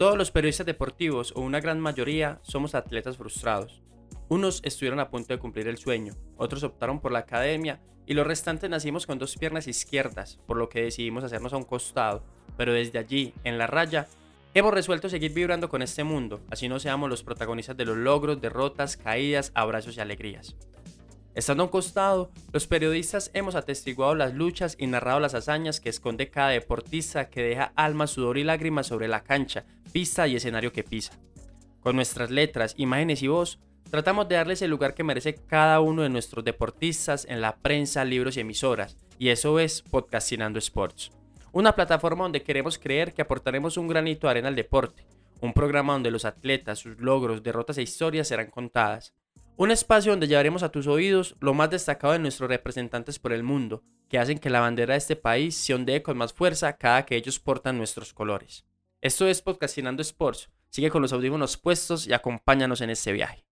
Todos los periodistas deportivos, o una gran mayoría, somos atletas frustrados. Unos estuvieron a punto de cumplir el sueño, otros optaron por la academia y los restantes nacimos con dos piernas izquierdas, por lo que decidimos hacernos a un costado, pero desde allí, en la raya, hemos resuelto seguir vibrando con este mundo, así no seamos los protagonistas de los logros, derrotas, caídas, abrazos y alegrías. Estando a un costado, los periodistas hemos atestiguado las luchas y narrado las hazañas que esconde cada deportista que deja alma, sudor y lágrimas sobre la cancha, pista y escenario que pisa. Con nuestras letras, imágenes y voz, tratamos de darles el lugar que merece cada uno de nuestros deportistas en la prensa, libros y emisoras, y eso es Podcastinando Sports. Una plataforma donde queremos creer que aportaremos un granito de arena al deporte, un programa donde los atletas, sus logros, derrotas e historias serán contadas un espacio donde llevaremos a tus oídos lo más destacado de nuestros representantes por el mundo, que hacen que la bandera de este país se ondee con más fuerza cada que ellos portan nuestros colores. Esto es Podcastinando Sports. Sigue con los audífonos puestos y acompáñanos en este viaje.